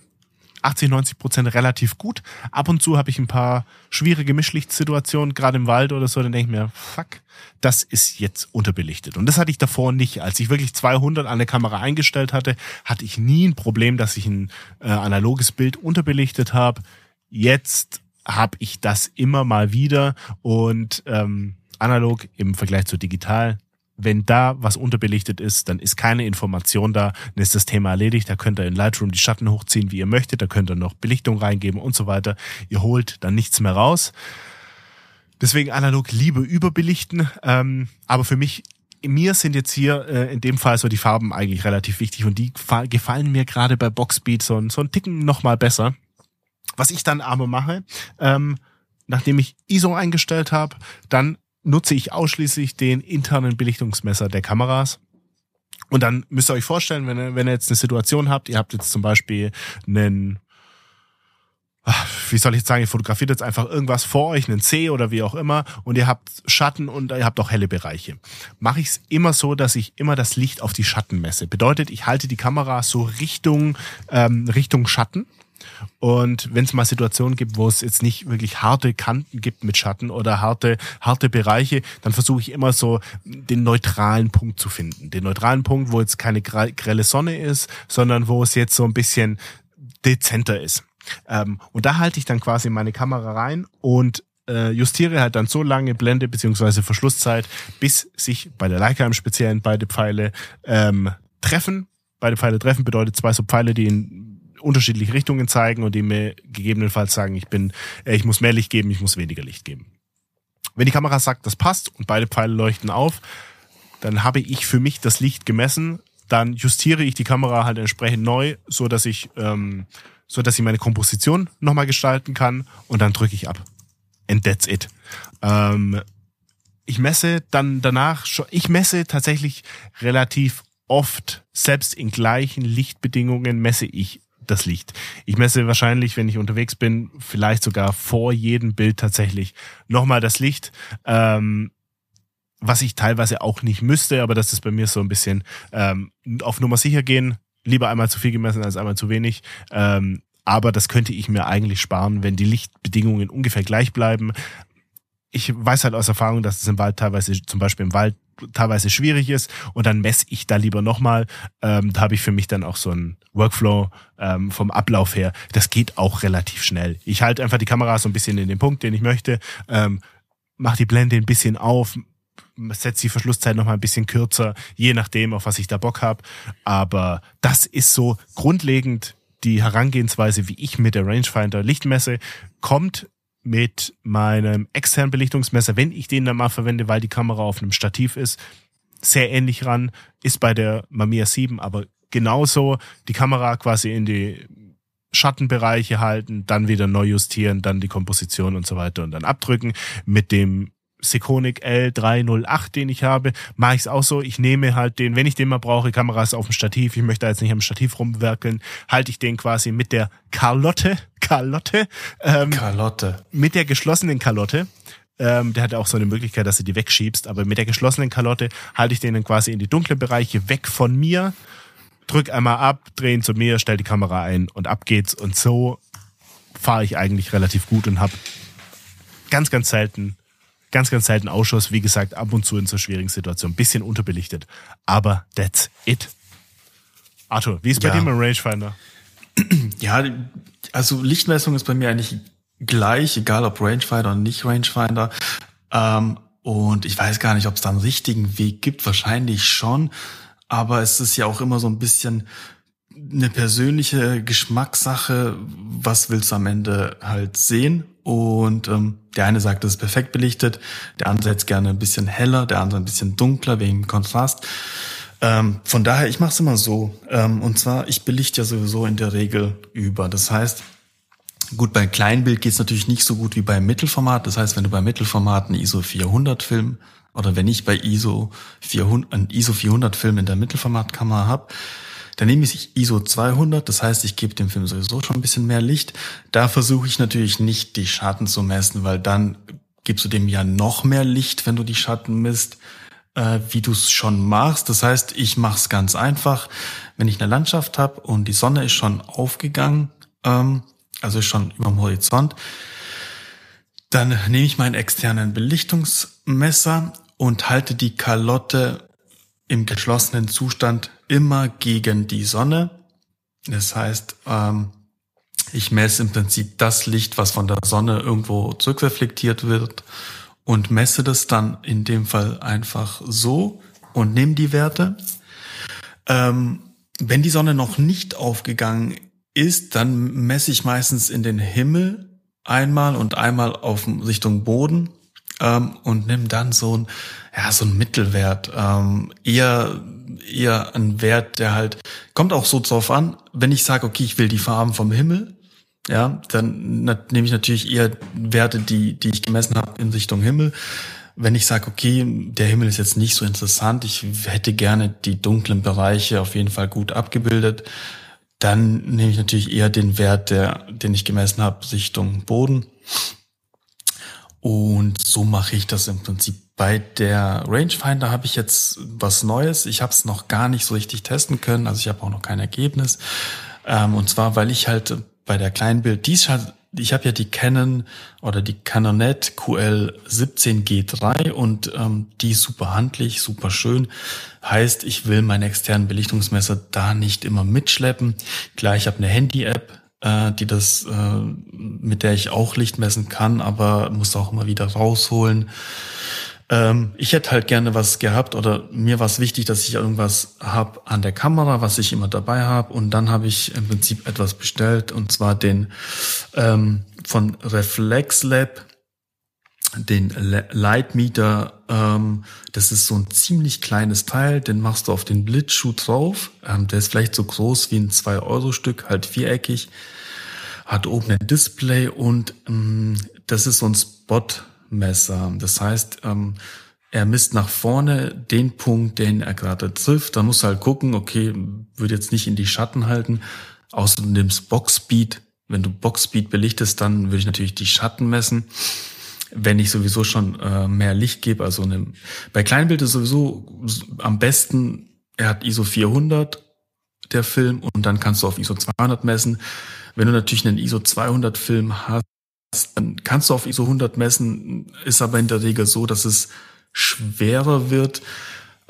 80, 90 Prozent relativ gut. Ab und zu habe ich ein paar schwierige Mischlichtsituationen, gerade im Wald oder so, dann denke ich mir, fuck, das ist jetzt unterbelichtet. Und das hatte ich davor nicht. Als ich wirklich 200 an der Kamera eingestellt hatte, hatte ich nie ein Problem, dass ich ein äh, analoges Bild unterbelichtet habe. Jetzt habe ich das immer mal wieder und ähm, analog im Vergleich zu digital wenn da was unterbelichtet ist, dann ist keine Information da, dann ist das Thema erledigt. Da könnt ihr in Lightroom die Schatten hochziehen, wie ihr möchtet. Da könnt ihr noch Belichtung reingeben und so weiter. Ihr holt dann nichts mehr raus. Deswegen analog lieber überbelichten. Ähm, aber für mich, mir sind jetzt hier äh, in dem Fall so die Farben eigentlich relativ wichtig und die gefallen mir gerade bei Boxbeat so, so einen Ticken nochmal besser. Was ich dann aber mache, ähm, nachdem ich ISO eingestellt habe, dann nutze ich ausschließlich den internen Belichtungsmesser der Kameras. Und dann müsst ihr euch vorstellen, wenn ihr, wenn ihr jetzt eine Situation habt, ihr habt jetzt zum Beispiel einen, wie soll ich jetzt sagen, ihr fotografiert jetzt einfach irgendwas vor euch, einen C oder wie auch immer, und ihr habt Schatten und ihr habt auch helle Bereiche. Mache ich es immer so, dass ich immer das Licht auf die Schatten messe. Bedeutet, ich halte die Kamera so Richtung, ähm, Richtung Schatten und wenn es mal Situationen gibt, wo es jetzt nicht wirklich harte Kanten gibt mit Schatten oder harte, harte Bereiche, dann versuche ich immer so den neutralen Punkt zu finden. Den neutralen Punkt, wo jetzt keine grelle Sonne ist, sondern wo es jetzt so ein bisschen dezenter ist. Ähm, und da halte ich dann quasi meine Kamera rein und äh, justiere halt dann so lange Blende beziehungsweise Verschlusszeit, bis sich bei der Leica im Speziellen beide Pfeile ähm, treffen. Beide Pfeile treffen bedeutet zwei so Pfeile, die in unterschiedliche Richtungen zeigen und die mir gegebenenfalls sagen, ich bin, äh, ich muss mehr Licht geben, ich muss weniger Licht geben. Wenn die Kamera sagt, das passt und beide Pfeile leuchten auf, dann habe ich für mich das Licht gemessen, dann justiere ich die Kamera halt entsprechend neu, so dass ich ähm, so dass ich meine Komposition nochmal gestalten kann und dann drücke ich ab. And that's it. Ähm, ich messe dann danach, ich messe tatsächlich relativ oft, selbst in gleichen Lichtbedingungen messe ich das Licht. Ich messe wahrscheinlich, wenn ich unterwegs bin, vielleicht sogar vor jedem Bild tatsächlich nochmal das Licht. Ähm, was ich teilweise auch nicht müsste, aber das ist bei mir so ein bisschen ähm, auf Nummer sicher gehen. Lieber einmal zu viel gemessen als einmal zu wenig. Ähm, aber das könnte ich mir eigentlich sparen, wenn die Lichtbedingungen ungefähr gleich bleiben. Ich weiß halt aus Erfahrung, dass es im Wald teilweise, zum Beispiel im Wald, teilweise schwierig ist und dann messe ich da lieber nochmal. Ähm, da habe ich für mich dann auch so einen Workflow ähm, vom Ablauf her. Das geht auch relativ schnell. Ich halte einfach die Kamera so ein bisschen in den Punkt, den ich möchte, ähm, mache die Blende ein bisschen auf, setze die Verschlusszeit noch mal ein bisschen kürzer, je nachdem, auf was ich da Bock habe. Aber das ist so grundlegend die Herangehensweise, wie ich mit der Rangefinder Licht messe, kommt mit meinem externen Belichtungsmesser, wenn ich den dann mal verwende, weil die Kamera auf einem Stativ ist, sehr ähnlich ran, ist bei der Mamiya 7 aber genauso die Kamera quasi in die Schattenbereiche halten, dann wieder neu justieren, dann die Komposition und so weiter und dann abdrücken. Mit dem Sekonic L308, den ich habe, mache ich es auch so. Ich nehme halt den, wenn ich den mal brauche, Kameras auf dem Stativ, ich möchte jetzt nicht am Stativ rumwerkeln, halte ich den quasi mit der Carlotte, Carlotte, ähm, Carlotte. mit der geschlossenen Kalotte. Ähm, der hat auch so eine Möglichkeit, dass du die wegschiebst, aber mit der geschlossenen Kalotte halte ich den dann quasi in die dunklen Bereiche weg von mir, drück einmal ab, drehen zu mir, stell die Kamera ein und ab geht's. Und so fahre ich eigentlich relativ gut und habe ganz, ganz selten ganz, ganz selten Ausschuss. Wie gesagt, ab und zu in so schwierigen Situationen. Bisschen unterbelichtet. Aber that's it. Arthur, wie ist ja. bei dir mit Rangefinder? Ja, also Lichtmessung ist bei mir eigentlich gleich, egal ob Rangefinder oder nicht Rangefinder. Ähm, und ich weiß gar nicht, ob es da einen richtigen Weg gibt. Wahrscheinlich schon. Aber es ist ja auch immer so ein bisschen eine persönliche Geschmackssache. Was willst du am Ende halt sehen? Und ähm, der eine sagt, es ist perfekt belichtet, der andere jetzt gerne ein bisschen heller, der andere ein bisschen dunkler wegen Kontrast. Ähm, von daher, ich mache es immer so. Ähm, und zwar, ich belichte ja sowieso in der Regel über. Das heißt, gut, bei Kleinbild geht es natürlich nicht so gut wie beim Mittelformat. Das heißt, wenn du bei Mittelformat einen ISO 400 Film oder wenn ich bei ISO 400, einen ISO 400 Film in der Mittelformatkamera habe, dann nehme ich ISO 200, das heißt, ich gebe dem Film sowieso schon ein bisschen mehr Licht. Da versuche ich natürlich nicht die Schatten zu messen, weil dann gibst du dem ja noch mehr Licht, wenn du die Schatten misst, äh, wie du es schon machst. Das heißt, ich mache es ganz einfach. Wenn ich eine Landschaft habe und die Sonne ist schon aufgegangen, ähm, also ist schon über dem Horizont, dann nehme ich meinen externen Belichtungsmesser und halte die Kalotte im geschlossenen Zustand immer gegen die Sonne. Das heißt, ähm, ich messe im Prinzip das Licht, was von der Sonne irgendwo zurückreflektiert wird und messe das dann in dem Fall einfach so und nehme die Werte. Ähm, wenn die Sonne noch nicht aufgegangen ist, dann messe ich meistens in den Himmel einmal und einmal auf Richtung Boden ähm, und nimm dann so ein, ja, so ein Mittelwert. Ähm, eher, eher ein Wert, der halt, kommt auch so drauf an, wenn ich sage, okay, ich will die Farben vom Himmel, ja, dann nehme ich natürlich eher Werte, die, die ich gemessen habe in Richtung Himmel. Wenn ich sage, okay, der Himmel ist jetzt nicht so interessant, ich hätte gerne die dunklen Bereiche auf jeden Fall gut abgebildet, dann nehme ich natürlich eher den Wert, der, den ich gemessen habe, Richtung Boden. Und so mache ich das im Prinzip. Bei der Rangefinder habe ich jetzt was Neues. Ich habe es noch gar nicht so richtig testen können. Also ich habe auch noch kein Ergebnis. Ähm, und zwar, weil ich halt bei der Kleinbild, dies halt, ich habe ja die Canon oder die Canonet QL17G3 und ähm, die ist super handlich, super schön. Heißt, ich will meine externen Belichtungsmesser da nicht immer mitschleppen. Klar, ich habe eine Handy-App, äh, die das, äh, mit der ich auch Licht messen kann, aber muss auch immer wieder rausholen. Ähm, ich hätte halt gerne was gehabt oder mir war es wichtig, dass ich irgendwas hab an der Kamera, was ich immer dabei habe. Und dann habe ich im Prinzip etwas bestellt und zwar den ähm, von Reflex Lab den Lightmeter, ähm, das ist so ein ziemlich kleines Teil, den machst du auf den Blitzschuh drauf. Ähm, der ist vielleicht so groß wie ein 2-Euro-Stück, halt viereckig. hat oben ein Display und ähm, das ist so ein Spot-Messer. Das heißt, ähm, er misst nach vorne den Punkt, den er gerade trifft. Dann muss er halt gucken, okay, würde jetzt nicht in die Schatten halten. Außerdem nimmst Boxspeed. Wenn du Boxspeed belichtest, dann würde ich natürlich die Schatten messen. Wenn ich sowieso schon äh, mehr Licht gebe, also eine, bei Kleinbild ist sowieso am besten, er hat ISO 400, der Film, und dann kannst du auf ISO 200 messen. Wenn du natürlich einen ISO 200 Film hast, dann kannst du auf ISO 100 messen, ist aber in der Regel so, dass es schwerer wird,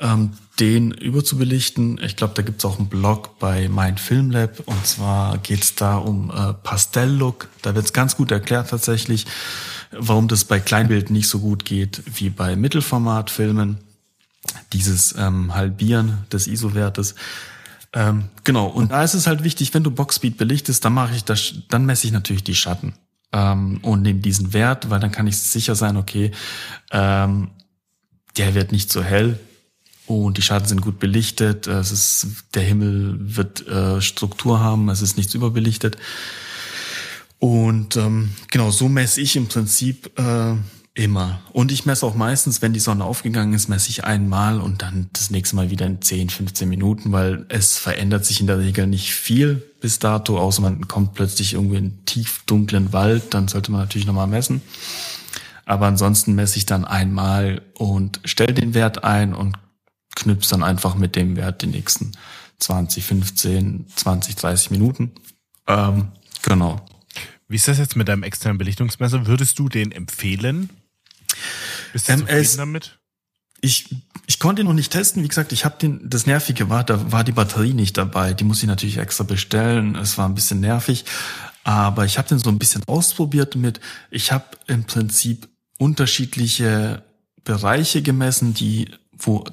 ähm, den überzubelichten. Ich glaube, da gibt's auch einen Blog bei Mein Film Lab und zwar geht's da um äh, Pastelllook. Da wird's ganz gut erklärt tatsächlich, warum das bei Kleinbild nicht so gut geht wie bei Mittelformatfilmen. Dieses ähm, Halbieren des ISO-Wertes. Ähm, genau, und da ist es halt wichtig, wenn du Boxspeed belichtest, dann mache ich das, dann messe ich natürlich die Schatten ähm, und nehme diesen Wert, weil dann kann ich sicher sein, okay, ähm, der wird nicht so hell und die Schatten sind gut belichtet. Es ist, der Himmel wird äh, Struktur haben, es ist nichts überbelichtet. Und ähm, genau so messe ich im Prinzip äh, immer. Und ich messe auch meistens, wenn die Sonne aufgegangen ist, messe ich einmal und dann das nächste Mal wieder in 10, 15 Minuten, weil es verändert sich in der Regel nicht viel bis dato, außer man kommt plötzlich irgendwie in einen tief Wald, dann sollte man natürlich nochmal messen. Aber ansonsten messe ich dann einmal und stelle den Wert ein und knüpfe dann einfach mit dem Wert die nächsten 20, 15, 20, 30 Minuten. Ähm, genau. Wie ist das jetzt mit deinem externen Belichtungsmesser? Würdest du den empfehlen? Bist du ähm, zufrieden es, damit? Ich, ich konnte ihn noch nicht testen. Wie gesagt, ich habe den. Das Nervige war, da war die Batterie nicht dabei. Die muss ich natürlich extra bestellen. Es war ein bisschen nervig. Aber ich habe den so ein bisschen ausprobiert mit. Ich habe im Prinzip unterschiedliche Bereiche gemessen, die, wo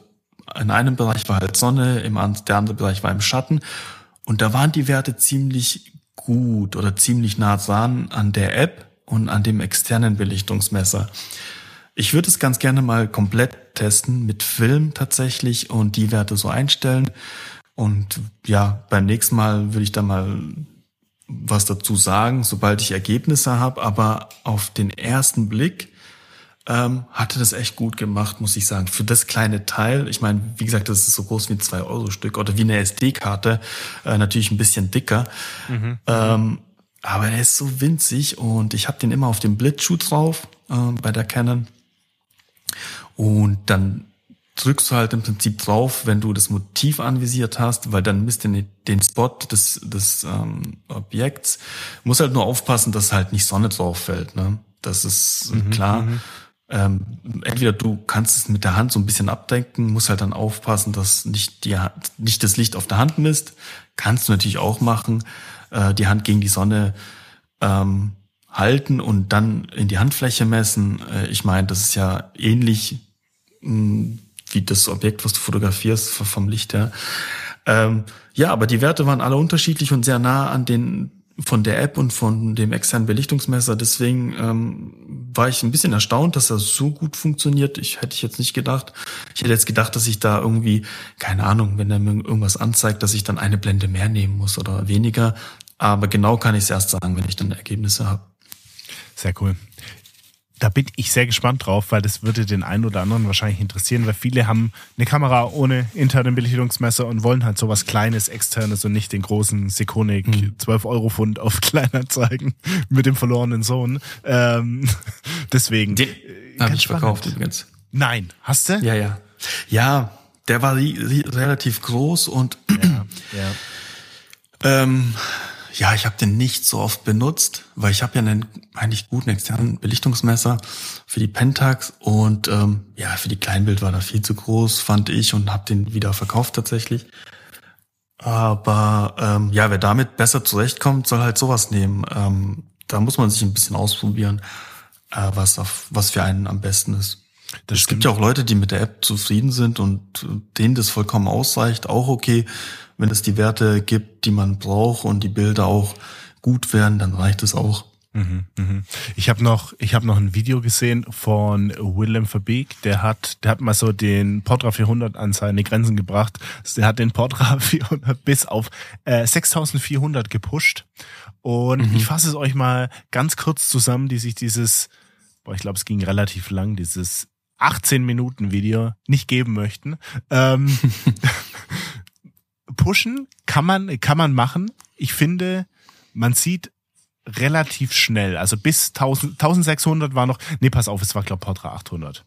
in einem Bereich war halt Sonne, im anderen, der andere Bereich war im Schatten. Und da waren die Werte ziemlich gut oder ziemlich nah dran an der App und an dem externen Belichtungsmesser. Ich würde es ganz gerne mal komplett testen mit Film tatsächlich und die Werte so einstellen. Und ja, beim nächsten Mal würde ich da mal was dazu sagen, sobald ich Ergebnisse habe. Aber auf den ersten Blick ähm, hatte das echt gut gemacht, muss ich sagen. Für das kleine Teil, ich meine, wie gesagt, das ist so groß wie ein 2-Euro-Stück oder wie eine SD-Karte, äh, natürlich ein bisschen dicker. Mhm. Ähm, aber er ist so winzig und ich habe den immer auf dem Blitzschuh drauf äh, bei der Canon. Und dann drückst du halt im Prinzip drauf, wenn du das Motiv anvisiert hast, weil dann misst du den Spot des, des ähm, Objekts. Muss halt nur aufpassen, dass halt nicht Sonne drauf fällt. Ne? Das ist mhm, klar. Mhm ähm, entweder du kannst es mit der Hand so ein bisschen abdenken, musst halt dann aufpassen, dass nicht die nicht das Licht auf der Hand misst. Kannst du natürlich auch machen, äh, die Hand gegen die Sonne ähm, halten und dann in die Handfläche messen. Äh, ich meine, das ist ja ähnlich mh, hm, wie das Objekt, was du fotografierst vom Licht her. Ähm, ja, aber die Werte waren alle unterschiedlich und sehr nah an den von der App und von dem externen Belichtungsmesser. Deswegen ähm, war ich ein bisschen erstaunt, dass das so gut funktioniert. Ich hätte ich jetzt nicht gedacht. Ich hätte jetzt gedacht, dass ich da irgendwie, keine Ahnung, wenn er mir irgendwas anzeigt, dass ich dann eine Blende mehr nehmen muss oder weniger. Aber genau kann ich es erst sagen, wenn ich dann Ergebnisse habe. Sehr cool da bin ich sehr gespannt drauf, weil das würde den einen oder anderen wahrscheinlich interessieren, weil viele haben eine Kamera ohne internen Belichtungsmesser und wollen halt sowas Kleines, Externes und nicht den großen Sekonik mhm. 12 Euro Pfund auf kleiner zeigen mit dem verlorenen Sohn. Ähm, deswegen. Den äh, habe ich spannend. verkauft übrigens. Nein, hast du? Ja, ja. Ja, der war relativ groß und ja, ja. Ähm, ja, ich habe den nicht so oft benutzt, weil ich habe ja einen eigentlich guten externen Belichtungsmesser für die Pentax und ähm, ja, für die Kleinbild war da viel zu groß, fand ich, und habe den wieder verkauft tatsächlich. Aber ähm, ja, wer damit besser zurechtkommt, soll halt sowas nehmen. Ähm, da muss man sich ein bisschen ausprobieren, äh, was, auf, was für einen am besten ist. Das es gibt ja auch Leute, die mit der App zufrieden sind und denen das vollkommen ausreicht, auch okay wenn es die Werte gibt, die man braucht und die Bilder auch gut werden, dann reicht es auch. Mhm, mhm. Ich habe noch, ich habe noch ein Video gesehen von Willem Verbeek. Der hat, der hat mal so den Portra 400 an seine Grenzen gebracht. Der hat den Portra 400 bis auf äh, 6400 gepusht. Und mhm. ich fasse es euch mal ganz kurz zusammen, die sich dieses, boah, ich glaube, es ging relativ lang, dieses 18 Minuten Video nicht geben möchten. Ähm, pushen kann man, kann man machen. Ich finde, man sieht relativ schnell. Also bis 1000, 1600 war noch, nee, pass auf, es war glaube Portra 800.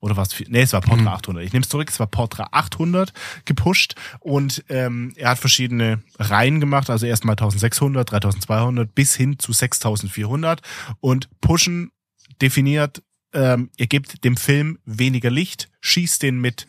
Oder was? Nee, es war Portra mhm. 800. Ich nehme es zurück, es war Portra 800 gepusht und ähm, er hat verschiedene Reihen gemacht, also erstmal 1600, 3200 bis hin zu 6400 und pushen definiert, ähm, ihr gebt dem Film weniger Licht, schießt den mit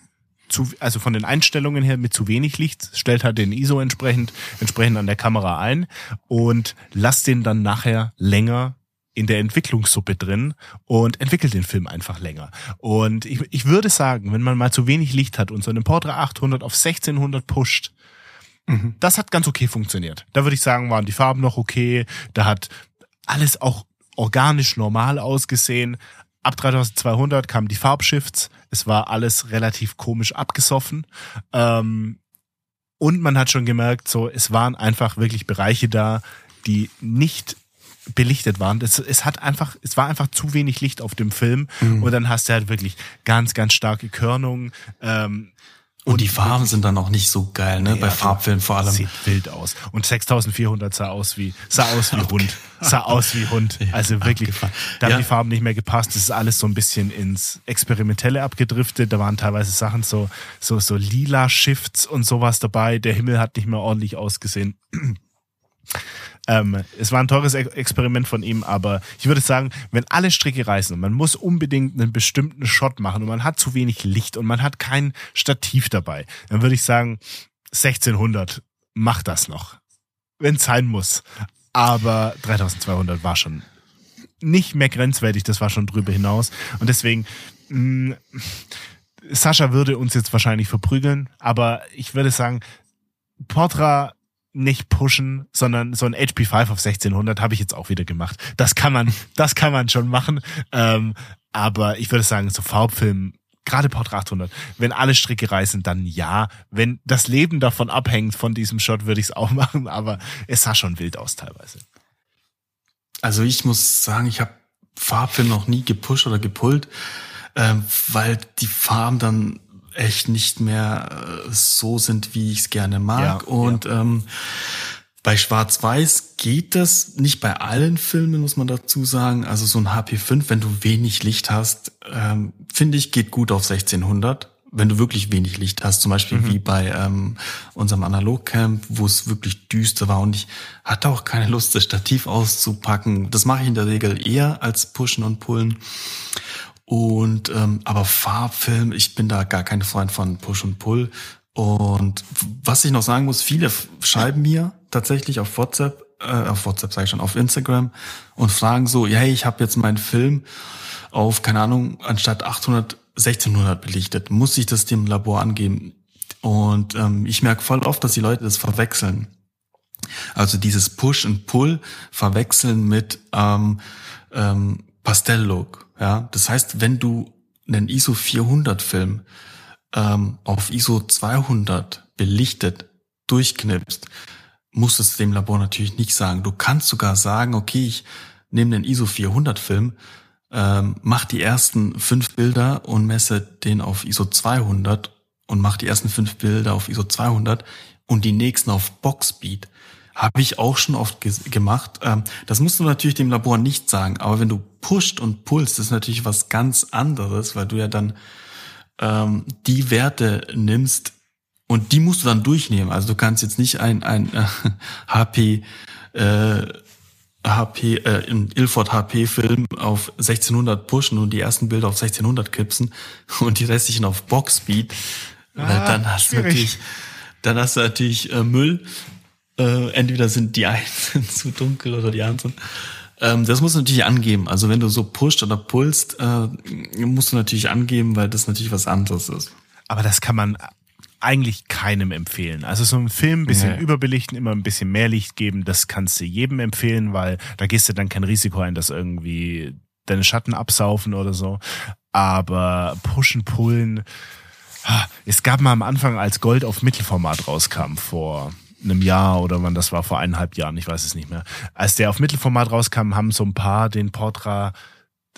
zu, also von den Einstellungen her mit zu wenig Licht, stellt halt den ISO entsprechend, entsprechend an der Kamera ein und lasst den dann nachher länger in der Entwicklungssuppe drin und entwickelt den Film einfach länger. Und ich, ich würde sagen, wenn man mal zu wenig Licht hat und so einen Portra 800 auf 1600 pusht, mhm. das hat ganz okay funktioniert. Da würde ich sagen, waren die Farben noch okay, da hat alles auch organisch normal ausgesehen, ab 3200 kamen die Farbshifts. Es war alles relativ komisch abgesoffen. Ähm, und man hat schon gemerkt, so, es waren einfach wirklich Bereiche da, die nicht belichtet waren. Es, es hat einfach, es war einfach zu wenig Licht auf dem Film. Mhm. Und dann hast du halt wirklich ganz, ganz starke Körnungen. Ähm, und, und die Farben sind dann auch nicht so geil, ne? Ja, Bei Farbfilmen vor allem. Sieht wild aus. Und 6400 sah aus wie, sah aus wie Hund. Sah aus wie Hund. Also wirklich, da haben ja. die Farben nicht mehr gepasst. Das ist alles so ein bisschen ins Experimentelle abgedriftet. Da waren teilweise Sachen so, so, so lila Shifts und sowas dabei. Der Himmel hat nicht mehr ordentlich ausgesehen. Ähm, es war ein teures Experiment von ihm, aber ich würde sagen, wenn alle Stricke reißen und man muss unbedingt einen bestimmten Shot machen und man hat zu wenig Licht und man hat kein Stativ dabei, dann würde ich sagen, 1600 macht das noch. Wenn es sein muss. Aber 3200 war schon nicht mehr grenzwertig, das war schon drüber hinaus. Und deswegen, mh, mm, Sascha würde uns jetzt wahrscheinlich verprügeln, aber ich würde sagen, Portra nicht pushen, sondern so ein HP 5 auf 1600 habe ich jetzt auch wieder gemacht. Das kann man, das kann man schon machen. Ähm, aber ich würde sagen, so Farbfilm, gerade Portrait 800, wenn alle Stricke reißen, dann ja. Wenn das Leben davon abhängt von diesem Shot, würde ich es auch machen, aber es sah schon wild aus teilweise. Also ich muss sagen, ich habe Farbfilm noch nie gepusht oder gepullt, ähm, weil die Farben dann echt nicht mehr äh, so sind, wie ich es gerne mag. Ja, und ja. Ähm, bei Schwarz-Weiß geht das nicht bei allen Filmen, muss man dazu sagen. Also so ein HP5, wenn du wenig Licht hast, ähm, finde ich, geht gut auf 1600. Wenn du wirklich wenig Licht hast, zum Beispiel mhm. wie bei ähm, unserem Analogcamp, wo es wirklich düster war und ich hatte auch keine Lust, das Stativ auszupacken. Das mache ich in der Regel eher als pushen und pullen. Und ähm, aber Farbfilm, ich bin da gar kein Freund von Push und Pull. Und was ich noch sagen muss, viele schreiben mir tatsächlich auf WhatsApp, äh, auf WhatsApp sage ich schon, auf Instagram und fragen so, hey, ich habe jetzt meinen Film auf, keine Ahnung, anstatt 800, 1600 belichtet. Muss ich das dem Labor angeben? Und ähm, ich merke voll oft, dass die Leute das verwechseln. Also dieses Push und Pull verwechseln mit ähm, ähm, Pastelllook. Ja, das heißt, wenn du einen ISO 400 Film ähm, auf ISO 200 belichtet durchknipst, musst du es dem Labor natürlich nicht sagen. Du kannst sogar sagen, okay, ich nehme den ISO 400 Film, ähm, mach die ersten fünf Bilder und messe den auf ISO 200 und mach die ersten fünf Bilder auf ISO 200 und die nächsten auf Boxspeed. Habe ich auch schon oft gemacht. Ähm, das musst du natürlich dem Labor nicht sagen, aber wenn du pusht und pulst, ist natürlich was ganz anderes, weil du ja dann ähm, die Werte nimmst und die musst du dann durchnehmen. Also du kannst jetzt nicht ein, ein äh, HP äh, HP, äh, in Ilford HP-Film auf 1600 pushen und die ersten Bilder auf 1600 kipsen und die restlichen auf Boxspeed. Ah, dann hast schwierig. du natürlich, dann hast du natürlich äh, Müll. Äh, entweder sind die einen zu dunkel oder die anderen. Ähm, das musst du natürlich angeben. Also wenn du so pusht oder pulst, äh, musst du natürlich angeben, weil das natürlich was anderes ist. Aber das kann man eigentlich keinem empfehlen. Also so ein Film ein bisschen Nee. überbelichten, immer ein bisschen mehr Licht geben, das kannst du jedem empfehlen, weil da gehst du dann kein Risiko ein, dass irgendwie deine Schatten absaufen oder so. Aber pushen, pullen. ah, Es gab mal am Anfang, als Gold auf Mittelformat rauskam, vor einem Jahr oder wann das war, vor eineinhalb Jahren, ich weiß es nicht mehr. Als der auf Mittelformat rauskam, haben so ein paar den Portra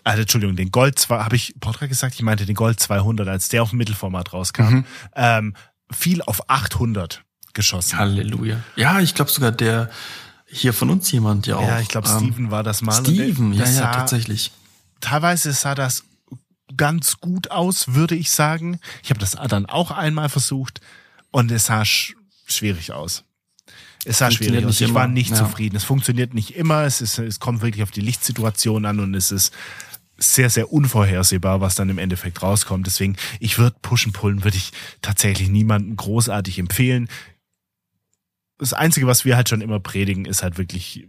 also, Entschuldigung, den Gold zwei, habe ich Portra gesagt? Ich meinte den Gold 200, als der auf Mittelformat rauskam, Mhm. ähm, viel auf 800 geschossen. Halleluja. Ja, ich glaube sogar der hier von uns jemand ja auch. Ja, ich glaube, ähm, Steven war das mal. Der- Steven, ja, ja, sah- tatsächlich. Teilweise sah das ganz gut aus, würde ich sagen. Ich habe das dann auch einmal versucht und es sah sch schwierig aus. Es Funktioniert schwierig nicht Ich immer, war nicht ja. zufrieden. Es funktioniert nicht immer. Es, ist, es kommt wirklich auf die Lichtsituation an und es ist sehr, sehr unvorhersehbar, was dann im Endeffekt rauskommt. Deswegen, ich würde pushen, pullen, würde ich tatsächlich niemandem großartig empfehlen. Das Einzige, was wir halt schon immer predigen, ist halt wirklich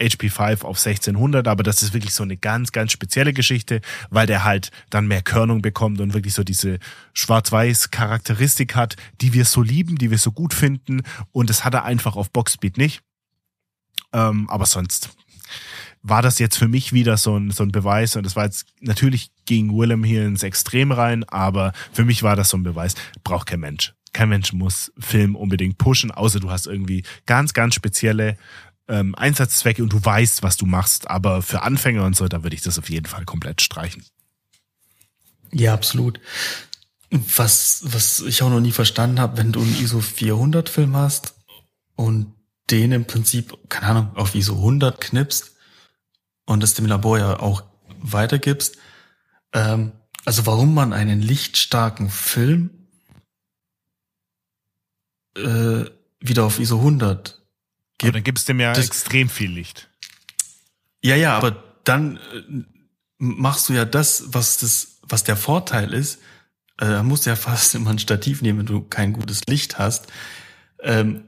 HP5 auf 1600, aber das ist wirklich so eine ganz, ganz spezielle Geschichte, weil der halt dann mehr Körnung bekommt und wirklich so diese schwarz-weiß Charakteristik hat, die wir so lieben, die wir so gut finden und das hat er einfach auf Boxspeed nicht. Ähm, aber sonst war das jetzt für mich wieder so ein, so ein Beweis und das war jetzt natürlich gegen Willem hier ins Extrem rein, aber für mich war das so ein Beweis, braucht kein Mensch. Kein Mensch muss Film unbedingt pushen, außer du hast irgendwie ganz, ganz spezielle ähm, Einsatzzwecke und du weißt, was du machst. Aber für Anfänger und so, da würde ich das auf jeden Fall komplett streichen. Ja, absolut. Was, was ich auch noch nie verstanden habe, wenn du einen ISO 400 Film hast und den im Prinzip, keine Ahnung, auf ISO 100 knippst und das dem Labor ja auch weitergibst, ähm, also warum man einen lichtstarken Film äh, wieder auf ISO 100 Aber dann gibst du dem ja extrem viel Licht. Ja, ja, aber dann äh, machst du ja das, was das, was der Vorteil ist. Äh, da musst du ja fast immer ein Stativ nehmen, wenn du kein gutes Licht hast. Ähm,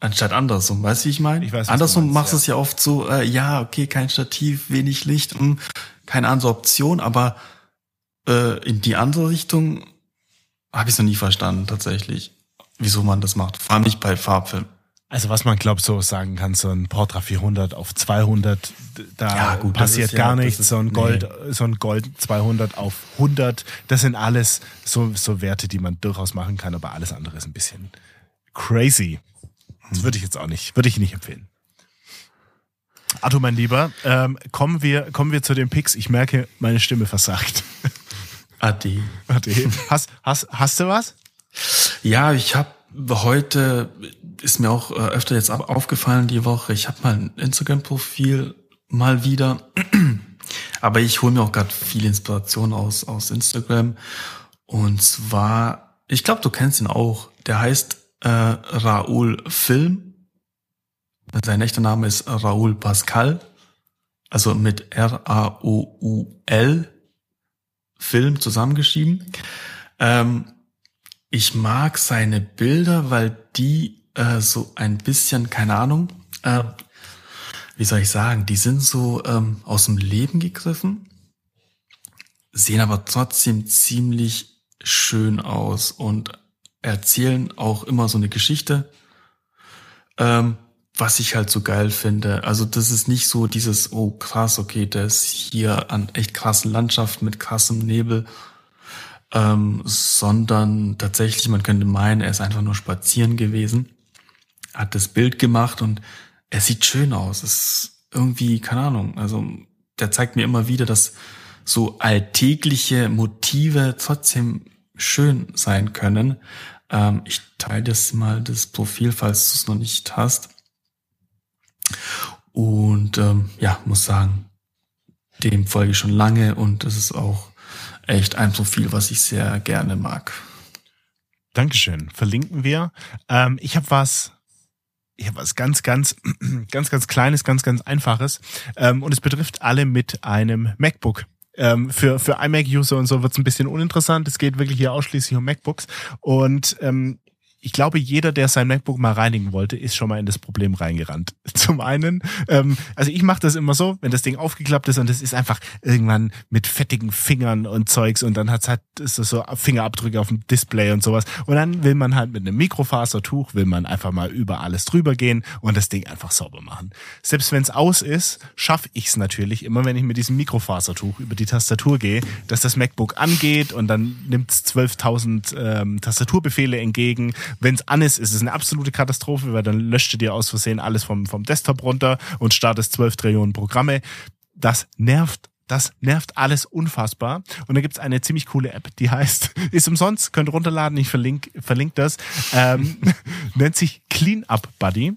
anstatt andersrum, weißt du, wie ich meine? Ich weiß, was du andersrum meinst, machst du ja. es ja oft so, äh, ja, okay, kein Stativ, wenig Licht, mh, keine andere Option, aber äh, in die andere Richtung habe ich es noch nie verstanden, tatsächlich, wieso man das macht. Vor allem nicht bei Farbfilmen. Also was man glaubt so sagen kann, so ein Portra 400 auf 200, d- da Ja, gut, passiert ist ja- gar das nichts. ist- so ein nee. Gold, so ein Gold 200 auf 100, das sind alles so, so Werte, die man durchaus machen kann, aber alles andere ist ein bisschen crazy. Das würde ich jetzt auch nicht, würde ich nicht empfehlen. Arthur, mein Lieber, ähm, kommen wir, kommen wir zu den Picks. Ich merke, meine Stimme versagt. Ade. Warte, hast, hast, hast du was? Ja, ich habe heute, ist mir auch äh, öfter jetzt au- aufgefallen die Woche, ich habe mal ein Instagram-Profil mal wieder, aber ich hole mir auch gerade viel Inspiration aus, aus Instagram. Und zwar, ich glaube, du kennst ihn auch, der heißt äh, Raoul Film. Sein echter Name ist Raoul Pascal, also mit R-A-O-U-L Film zusammengeschrieben. Ähm, ich mag seine Bilder, weil die äh, so ein bisschen, keine Ahnung, äh, wie soll ich sagen, die sind so ähm, aus dem Leben gegriffen, sehen aber trotzdem ziemlich schön aus und erzählen auch immer so eine Geschichte, ähm, was ich halt so geil finde. Also das ist nicht so dieses, oh krass, okay, ist hier an echt krassen Landschaften mit krassem Nebel, ähm, sondern tatsächlich, man könnte meinen, er ist einfach nur spazieren gewesen, hat das Bild gemacht und er sieht schön aus. Es ist irgendwie, keine Ahnung, also der zeigt mir immer wieder, dass so alltägliche Motive trotzdem schön sein können. Ähm, ich teile das mal, das Profil, falls du es noch nicht hast. Und ähm, ja, muss sagen, dem folge ich schon lange und es ist auch echt ein Profil, was ich sehr gerne mag. Dankeschön. Verlinken wir. Ähm, ich habe was, ich habe was ganz, ganz, ganz, ganz kleines, ganz, ganz einfaches. Ähm, und es betrifft alle mit einem MacBook. Ähm, für, für iMac-User und so wird es ein bisschen uninteressant. Es geht wirklich hier ausschließlich um MacBooks. Und ähm, ich glaube, jeder, der sein MacBook mal reinigen wollte, ist schon mal in das Problem reingerannt. Zum einen, ähm, also ich mache das immer so, wenn das Ding aufgeklappt ist und es ist einfach irgendwann mit fettigen Fingern und Zeugs und dann hat's halt ist das so Fingerabdrücke auf dem Display und sowas. Und dann will man halt mit einem Mikrofasertuch, will man einfach mal über alles drüber gehen und das Ding einfach sauber machen. Selbst wenn es aus ist, schaffe ich es natürlich immer, wenn ich mit diesem Mikrofasertuch über die Tastatur gehe, dass das MacBook angeht und dann nimmt es 12.000 ähm, Tastaturbefehle entgegen wenn es an ist, ist es eine absolute Katastrophe, weil dann löscht du dir aus Versehen alles vom, vom Desktop runter und startest 12 Trillionen Programme. Das nervt das nervt alles unfassbar. Und da gibt's eine ziemlich coole App, die heißt, ist umsonst, könnt runterladen, ich verlinke verlink das, ähm, nennt sich Cleanup Buddy.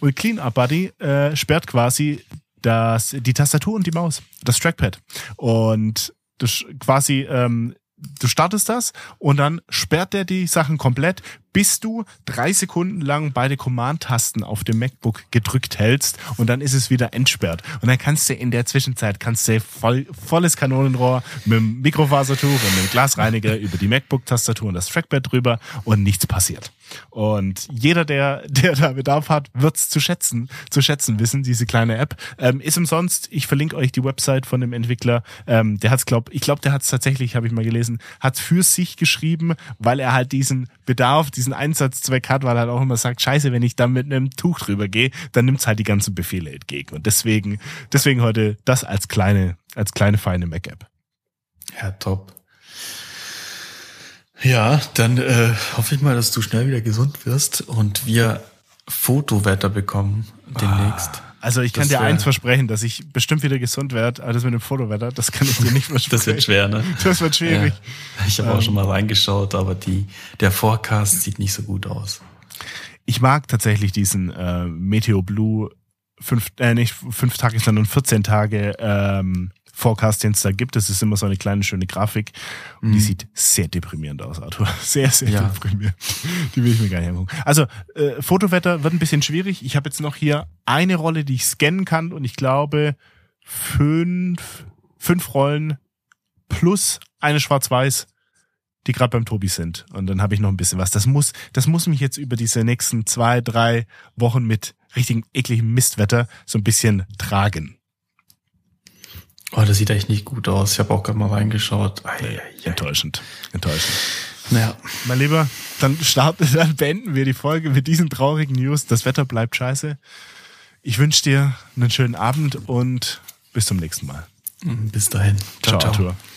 Und Cleanup Buddy äh, sperrt quasi das, die Tastatur und die Maus, das Trackpad. Und das quasi ähm, du startest das und dann sperrt der die Sachen komplett, bis du drei Sekunden lang beide Command-Tasten auf dem MacBook gedrückt hältst und dann ist es wieder entsperrt. Und dann kannst du in der Zwischenzeit kannst du voll, volles Kanonenrohr mit dem Mikrofasertuch und dem Glasreiniger über die MacBook-Tastatur und das Trackpad drüber und nichts passiert. Und jeder, der, der da Bedarf hat, wird's zu schätzen, zu schätzen wissen, diese kleine App. Ähm, ist umsonst. Ich verlinke euch die Website von dem Entwickler. Ähm, der hat's, glaub, ich glaube, der hat's tatsächlich, habe ich mal gelesen, hat's für sich geschrieben, weil er halt diesen Bedarf, diesen Einsatzzweck hat, weil er halt auch immer sagt, scheiße, wenn ich da mit einem Tuch drüber gehe, dann nimmt's halt die ganzen Befehle entgegen. Und deswegen, deswegen heute das als kleine, als kleine feine Mac-App. Ja, top. Ja, dann äh, hoffe ich mal, dass du schnell wieder gesund wirst und wir Fotowetter bekommen demnächst. Ah. Also ich kann das dir eins versprechen, dass ich bestimmt wieder gesund werde, aber das mit dem Fotowetter, das kann ich dir nicht versprechen. das wird schwer, ne? Das wird schwierig. Ja, ich habe ähm, auch schon mal reingeschaut, aber die, der Forecast sieht nicht so gut aus. Ich mag tatsächlich diesen äh, Meteo Blue fünf, äh, nicht fünf Tage, sondern 14 Tage ähm, Forecast, den es da gibt. Das ist immer so eine kleine, schöne Grafik. Und mhm. die sieht sehr deprimierend aus, Arthur. Sehr, sehr ja. deprimierend. Die will ich mir gar nicht angucken. Also, äh, Fotowetter wird ein bisschen schwierig. Ich habe jetzt noch hier eine Rolle, die ich scannen kann und ich glaube fünf, fünf Rollen plus eine Schwarz-Weiß die gerade beim Tobi sind. Und dann habe ich noch ein bisschen was. Das muss, das muss mich jetzt über diese nächsten zwei, drei Wochen mit richtigen ekligem Mistwetter so ein bisschen tragen. Oh, das sieht echt nicht gut aus. Ich habe auch gerade mal reingeschaut. Ei, nee, ei, enttäuschend. Enttäuschend. Naja. Mein Lieber, dann starten, dann beenden wir die Folge mit diesen traurigen News. Das Wetter bleibt scheiße. Ich wünsche dir einen schönen Abend und bis zum nächsten Mal. Bis dahin. Ciao, ciao. ciao.